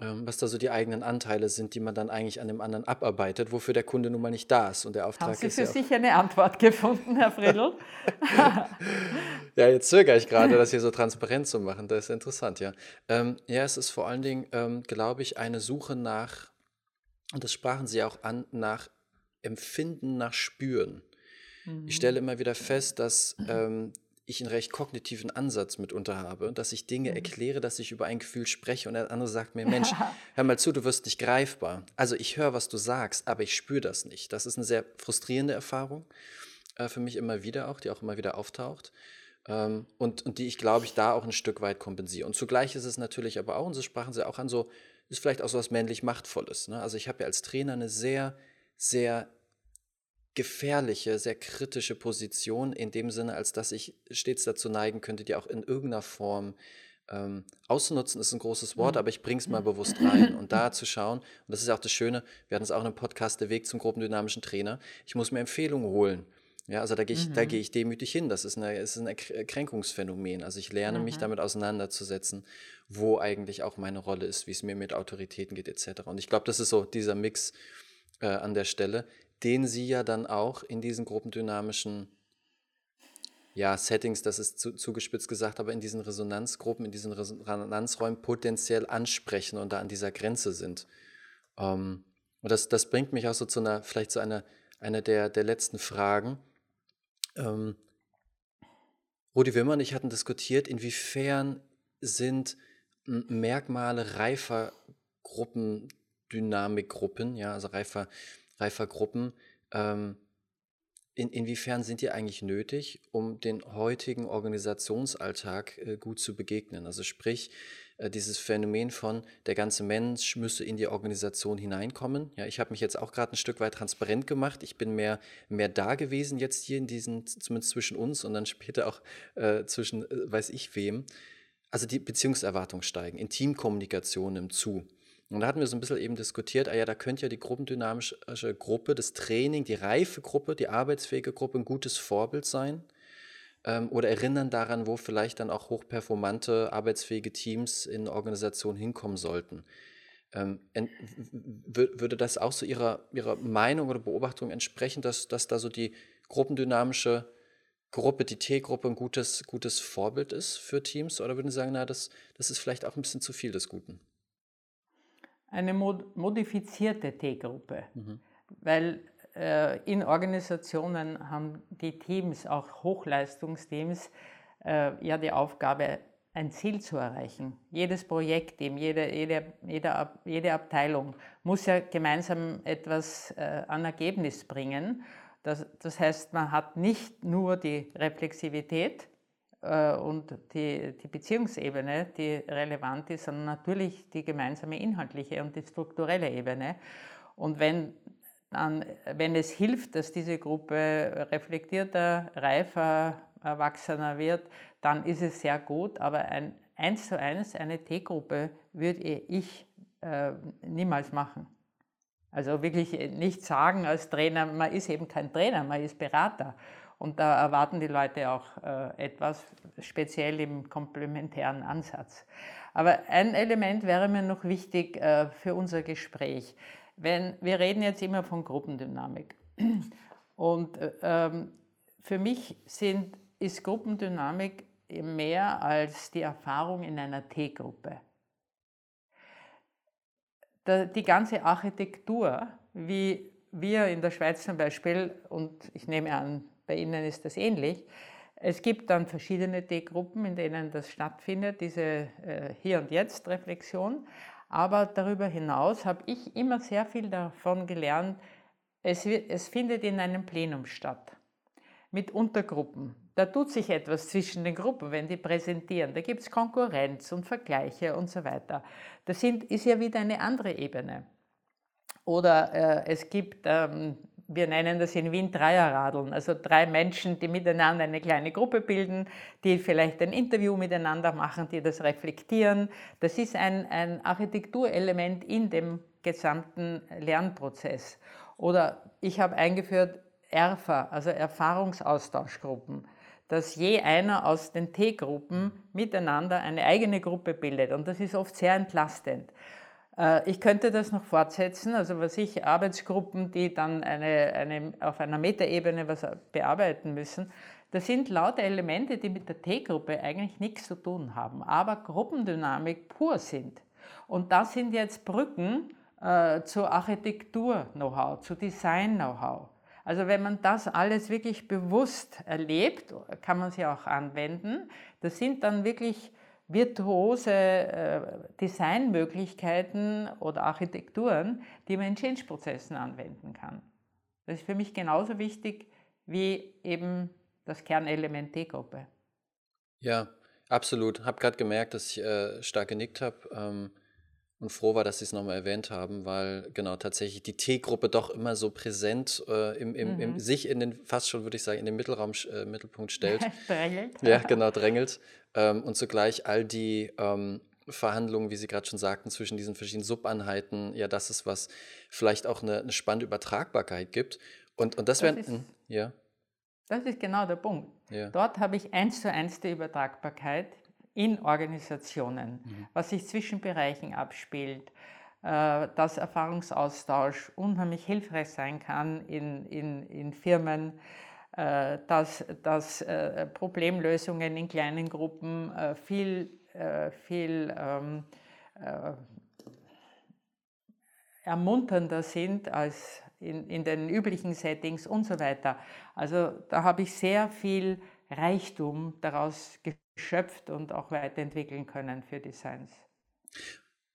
ähm, was da so die eigenen Anteile sind, die man dann eigentlich an dem anderen abarbeitet, wofür der Kunde nun mal nicht da ist. Und der Auftrag Haben Sie ist für ja sich eine Antwort gefunden, Herr Friedl? [laughs] ja, jetzt zögere ich gerade, das hier so transparent zu machen. Das ist interessant, ja. Ähm, ja, es ist vor allen Dingen, ähm, glaube ich, eine Suche nach, und das sprachen Sie auch an, nach Empfinden, nach Spüren. Mhm. Ich stelle immer wieder fest, dass ähm, ich einen recht kognitiven Ansatz mitunter habe, dass ich Dinge mhm. erkläre, dass ich über ein Gefühl spreche und der andere sagt mir, Mensch, [laughs] hör mal zu, du wirst nicht greifbar. Also ich höre, was du sagst, aber ich spüre das nicht. Das ist eine sehr frustrierende Erfahrung äh, für mich immer wieder auch, die auch immer wieder auftaucht. Ähm, und, und die ich, glaube ich, da auch ein Stück weit kompensiere. Und zugleich ist es natürlich aber auch, und so sprachen sie auch an, so, ist vielleicht auch so was männlich Machtvolles. Ne? Also ich habe ja als Trainer eine sehr, sehr gefährliche, sehr kritische Position in dem Sinne, als dass ich stets dazu neigen könnte, die auch in irgendeiner Form ähm, auszunutzen, ist ein großes Wort, mhm. aber ich bringe es mal bewusst rein und da [laughs] zu schauen, und das ist auch das Schöne, wir hatten es auch in einem Podcast, der Weg zum gruppendynamischen Trainer, ich muss mir Empfehlungen holen. Ja, also da gehe ich, mhm. geh ich demütig hin. Das ist, eine, ist ein Erkränkungsphänomen. Also ich lerne mhm. mich damit auseinanderzusetzen, wo eigentlich auch meine Rolle ist, wie es mir mit Autoritäten geht, etc. Und ich glaube, das ist so dieser Mix äh, an der Stelle den sie ja dann auch in diesen gruppendynamischen ja, Settings, das ist zu, zugespitzt gesagt, aber in diesen Resonanzgruppen, in diesen Resonanzräumen potenziell ansprechen und da an dieser Grenze sind. Ähm, und das, das bringt mich auch so zu einer, vielleicht zu einer, einer der, der letzten Fragen. Ähm, Rudi Wimmer und ich hatten diskutiert, inwiefern sind Merkmale reifer Gruppen, Dynamikgruppen, ja, also reifer reifer Gruppen, ähm, in, inwiefern sind die eigentlich nötig, um den heutigen Organisationsalltag äh, gut zu begegnen? Also sprich, äh, dieses Phänomen von, der ganze Mensch müsse in die Organisation hineinkommen. Ja, ich habe mich jetzt auch gerade ein Stück weit transparent gemacht. Ich bin mehr, mehr da gewesen jetzt hier in diesen, zumindest zwischen uns und dann später auch äh, zwischen äh, weiß ich wem. Also die Beziehungserwartungen steigen, Intimkommunikation nimmt zu. Und da hatten wir so ein bisschen eben diskutiert, ah ja, da könnte ja die gruppendynamische Gruppe, das Training, die reife Gruppe, die arbeitsfähige Gruppe ein gutes Vorbild sein. Ähm, oder erinnern daran, wo vielleicht dann auch hochperformante, arbeitsfähige Teams in Organisationen hinkommen sollten. Ähm, würde das auch so Ihrer, Ihrer Meinung oder Beobachtung entsprechen, dass, dass da so die gruppendynamische Gruppe, die T-Gruppe ein gutes, gutes Vorbild ist für Teams? Oder würden Sie sagen, na, das, das ist vielleicht auch ein bisschen zu viel des Guten? Eine modifizierte T-Gruppe, mhm. weil äh, in Organisationen haben die Teams, auch Hochleistungsteams, äh, ja die Aufgabe, ein Ziel zu erreichen. Jedes Projektteam, jede, jede, jede, jede Abteilung muss ja gemeinsam etwas äh, an Ergebnis bringen. Das, das heißt, man hat nicht nur die Reflexivität, und die, die Beziehungsebene, die relevant ist, sondern natürlich die gemeinsame inhaltliche und die strukturelle Ebene. Und wenn, dann, wenn es hilft, dass diese Gruppe reflektierter, reifer, erwachsener wird, dann ist es sehr gut. Aber ein eins zu eins eine T-Gruppe würde ich äh, niemals machen. Also wirklich nicht sagen als Trainer, man ist eben kein Trainer, man ist Berater. Und da erwarten die Leute auch äh, etwas, speziell im komplementären Ansatz. Aber ein Element wäre mir noch wichtig äh, für unser Gespräch. Wenn, wir reden jetzt immer von Gruppendynamik. Und äh, ähm, für mich sind, ist Gruppendynamik mehr als die Erfahrung in einer T-Gruppe. Die ganze Architektur, wie wir in der Schweiz zum Beispiel, und ich nehme an, bei Ihnen ist das ähnlich. Es gibt dann verschiedene T-Gruppen, in denen das stattfindet, diese äh, Hier- und Jetzt-Reflexion. Aber darüber hinaus habe ich immer sehr viel davon gelernt, es, es findet in einem Plenum statt, mit Untergruppen. Da tut sich etwas zwischen den Gruppen, wenn die präsentieren. Da gibt es Konkurrenz und Vergleiche und so weiter. Das sind, ist ja wieder eine andere Ebene. Oder äh, es gibt, ähm, wir nennen das in Wien Dreierradeln, also drei Menschen, die miteinander eine kleine Gruppe bilden, die vielleicht ein Interview miteinander machen, die das reflektieren. Das ist ein, ein Architekturelement in dem gesamten Lernprozess. Oder ich habe eingeführt ERFA, also Erfahrungsaustauschgruppen, dass je einer aus den T-Gruppen miteinander eine eigene Gruppe bildet. Und das ist oft sehr entlastend. Äh, ich könnte das noch fortsetzen, also was ich, Arbeitsgruppen, die dann eine, eine, auf einer Metaebene was bearbeiten müssen. Das sind lauter Elemente, die mit der T-Gruppe eigentlich nichts zu tun haben, aber Gruppendynamik pur sind. Und das sind jetzt Brücken äh, zur Architektur-Know-how, zu Design-Know-how. Also wenn man das alles wirklich bewusst erlebt, kann man sie auch anwenden. Das sind dann wirklich virtuose äh, Designmöglichkeiten oder Architekturen, die man in Change-Prozessen anwenden kann. Das ist für mich genauso wichtig wie eben das Kernelement T-Gruppe. Ja, absolut. Ich Habe gerade gemerkt, dass ich äh, stark genickt habe. Ähm, und froh war, dass Sie es nochmal erwähnt haben, weil genau tatsächlich die T-Gruppe doch immer so präsent äh, im, im, mhm. im, sich in den, fast schon würde ich sagen, in den Mittelraum, äh, Mittelpunkt stellt. [laughs] drängelt. Ja, genau, drängelt. Ähm, und zugleich all die ähm, Verhandlungen, wie Sie gerade schon sagten, zwischen diesen verschiedenen Subeinheiten, ja, das ist was vielleicht auch eine, eine spannende Übertragbarkeit gibt. Und, und das, das wäre, ja. Das ist genau der Punkt. Ja. Dort habe ich eins zu eins die Übertragbarkeit in Organisationen, mhm. was sich zwischen Bereichen abspielt, äh, dass Erfahrungsaustausch unheimlich hilfreich sein kann in, in, in Firmen, äh, dass, dass äh, Problemlösungen in kleinen Gruppen viel, viel ähm, ermunternder sind als in, in den üblichen Settings und so weiter. Also da habe ich sehr viel Reichtum daraus geschöpft und auch weiterentwickeln können für Designs.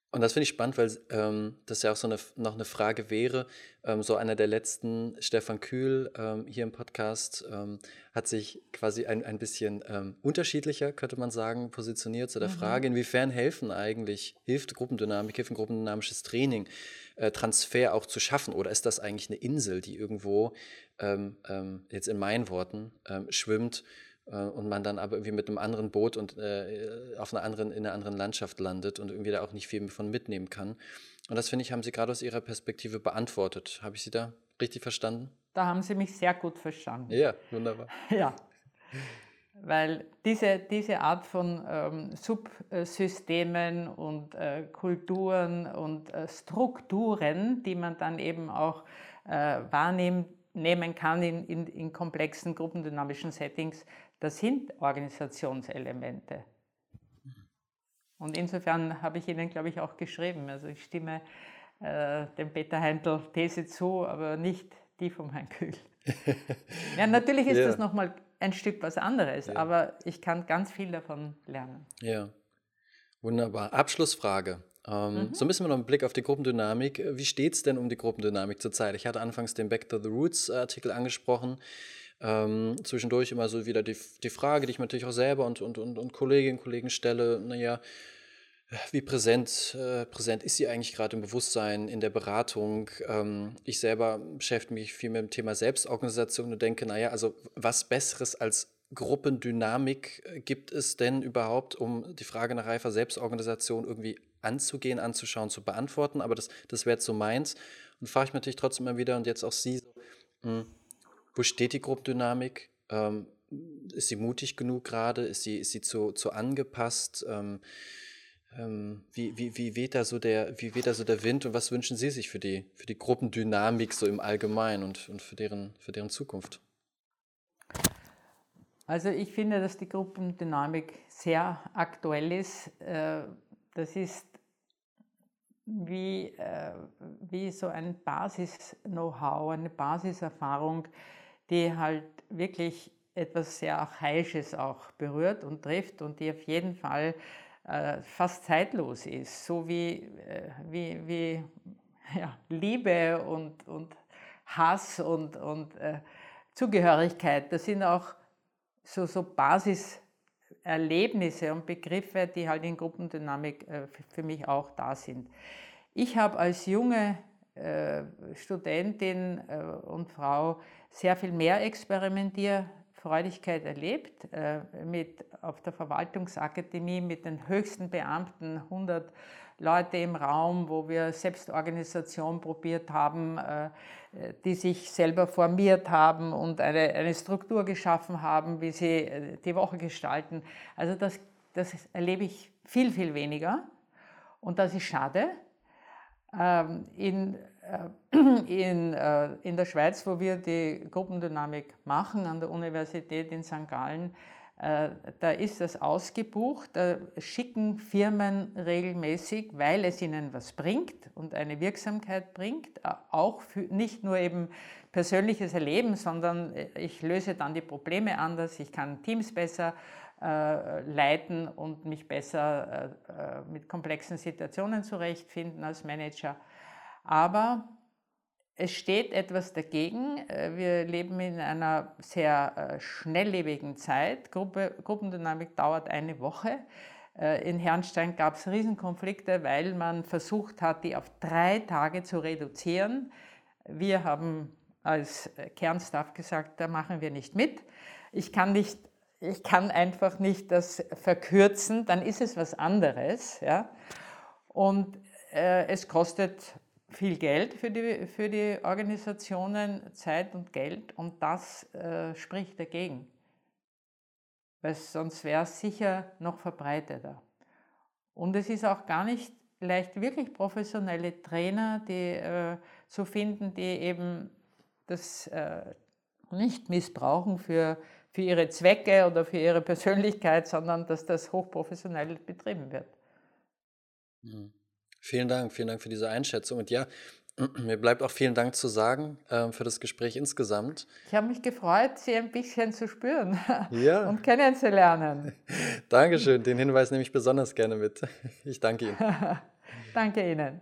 Und das finde ich spannend, weil ähm, das ja auch so eine, noch eine Frage wäre. Ähm, so einer der letzten, Stefan Kühl, ähm, hier im Podcast, ähm, hat sich quasi ein, ein bisschen ähm, unterschiedlicher, könnte man sagen, positioniert zu der mhm. Frage, inwiefern helfen eigentlich, hilft Gruppendynamik, hilft ein gruppendynamisches Training, äh, Transfer auch zu schaffen? Oder ist das eigentlich eine Insel, die irgendwo, ähm, jetzt in meinen Worten, schwimmt? Äh, und man dann aber irgendwie mit einem anderen Boot und äh, auf einer anderen, in einer anderen Landschaft landet und irgendwie da auch nicht viel von mitnehmen kann. Und das finde ich, haben Sie gerade aus Ihrer Perspektive beantwortet. Habe ich Sie da richtig verstanden? Da haben Sie mich sehr gut verstanden. Ja, wunderbar. [laughs] Ja. Weil diese, diese Art von ähm, Subsystemen und äh, Kulturen und äh, Strukturen, die man dann eben auch äh, wahrnimmt, nehmen kann in, in, in komplexen gruppendynamischen Settings, das sind Organisationselemente. Und insofern habe ich Ihnen, glaube ich, auch geschrieben. Also ich stimme äh, dem Peter Heindl These zu, aber nicht die vom Herrn Kühl. [laughs] ja, natürlich ist ja. das nochmal ein Stück was anderes, ja. aber ich kann ganz viel davon lernen. Ja, wunderbar. Abschlussfrage. Ähm, mhm. So müssen wir noch einen Blick auf die Gruppendynamik. Wie steht es denn um die Gruppendynamik zurzeit? Ich hatte anfangs den Back to the Roots Artikel angesprochen. Ähm, zwischendurch immer so wieder die, die Frage, die ich natürlich auch selber und, und, und, und Kolleginnen und Kollegen stelle, naja, wie präsent, äh, präsent ist sie eigentlich gerade im Bewusstsein, in der Beratung? Ähm, ich selber beschäftige mich viel mit dem Thema Selbstorganisation und denke, naja, also was Besseres als Gruppendynamik äh, gibt es denn überhaupt, um die Frage nach reifer Selbstorganisation irgendwie anzugehen, anzuschauen, zu beantworten? Aber das, das wäre so meins. Und frage ich mich natürlich trotzdem immer wieder und jetzt auch Sie, mh, hm, wo steht die Gruppendynamik? Ähm, ist sie mutig genug gerade? Ist sie, ist sie zu, zu angepasst? Ähm, ähm, wie, wie, wie, weht da so der, wie weht da so der Wind und was wünschen Sie sich für die, für die Gruppendynamik so im Allgemeinen und, und für, deren, für deren Zukunft? Also ich finde, dass die Gruppendynamik sehr aktuell ist. Äh, das ist wie, äh, wie so ein Basis-Know-how, eine Basiserfahrung, die halt wirklich etwas sehr Archaisches auch berührt und trifft und die auf jeden Fall äh, fast zeitlos ist, so wie, äh, wie, wie [laughs] ja, Liebe und, und Hass und, und äh, Zugehörigkeit. Das sind auch so, so Basiserlebnisse und Begriffe, die halt in Gruppendynamik äh, für mich auch da sind. Ich habe als junge Studentin äh, und Frau sehr viel mehr Experimentierfreudigkeit erlebt. Äh, mit, auf der Verwaltungsakademie mit den höchsten Beamten, 100 Leute im Raum, wo wir Selbstorganisation probiert haben, äh, die sich selber formiert haben und eine, eine Struktur geschaffen haben, wie sie äh, die Woche gestalten. Also das, das erlebe ich viel, viel weniger und das ist schade. Ähm, in, äh, [clears throat] in, in der Schweiz, wo wir die Gruppendynamik machen, an der Universität in St. Gallen, äh, da ist das ausgebucht, da schicken Firmen regelmäßig, weil es ihnen was bringt und eine Wirksamkeit bringt, äh, auch für nicht nur eben persönliches Erleben, sondern äh, ich löse dann die Probleme anders, ich kann Teams besser äh, leiten und mich besser äh, mit komplexen Situationen zurechtfinden als Manager. Aber es steht etwas dagegen. Äh, wir leben in einer sehr äh, schnelllebigen Zeit. Gruppe, Gruppendynamik dauert eine Woche. Äh, in Herrnstein gab es Riesenkonflikte, weil man versucht hat, die auf drei Tage zu reduzieren. Wir haben als Kernstaff gesagt, da machen wir nicht mit. Ich kann, nicht, ich kann einfach nicht das verkürzen, dann ist es was anderes. Ja? Und äh, es kostet viel Geld für die, für die Organisationen, Zeit und Geld und das äh, spricht dagegen. Weil sonst wäre es sicher noch verbreiteter. Und es ist auch gar nicht leicht, wirklich professionelle Trainer die, äh, zu finden, die eben das äh, nicht missbrauchen für, für ihre Zwecke oder für ihre Persönlichkeit, sondern dass das hochprofessionell betrieben wird. Mhm. Vielen Dank, vielen Dank für diese Einschätzung. Und ja, [clears throat] mir bleibt auch vielen Dank zu sagen äh, für das Gespräch insgesamt. Ich habe mich gefreut, Sie ein bisschen zu spüren [laughs] ja. und kennenzulernen. [laughs] Dankeschön, den Hinweis nehme ich besonders gerne mit. Ich danke Ihnen. [laughs] danke Ihnen.